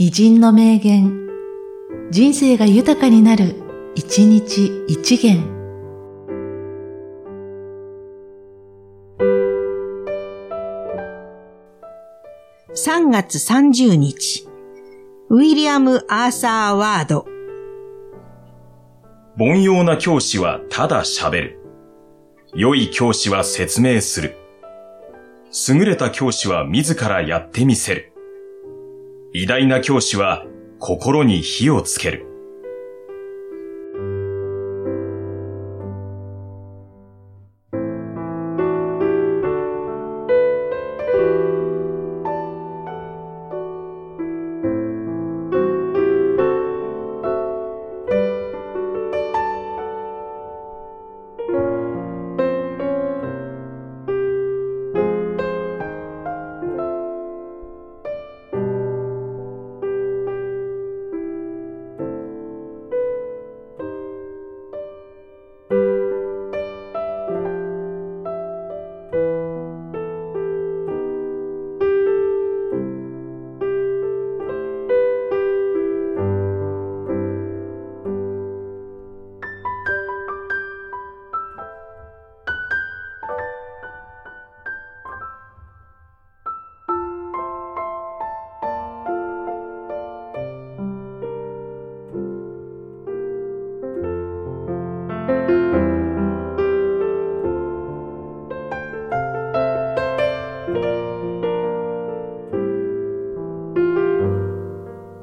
偉人の名言、人生が豊かになる、一日一元。3月30日、ウィリアム・アーサー・ワード。凡庸な教師はただ喋る。良い教師は説明する。優れた教師は自らやってみせる。偉大な教師は心に火をつける。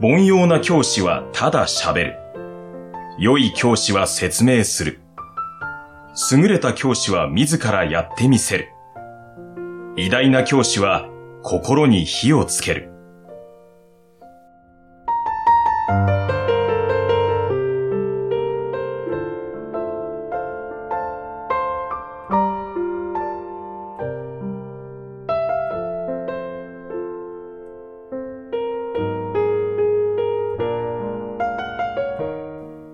凡庸な教師はただ喋る。良い教師は説明する。優れた教師は自らやってみせる。偉大な教師は心に火をつける。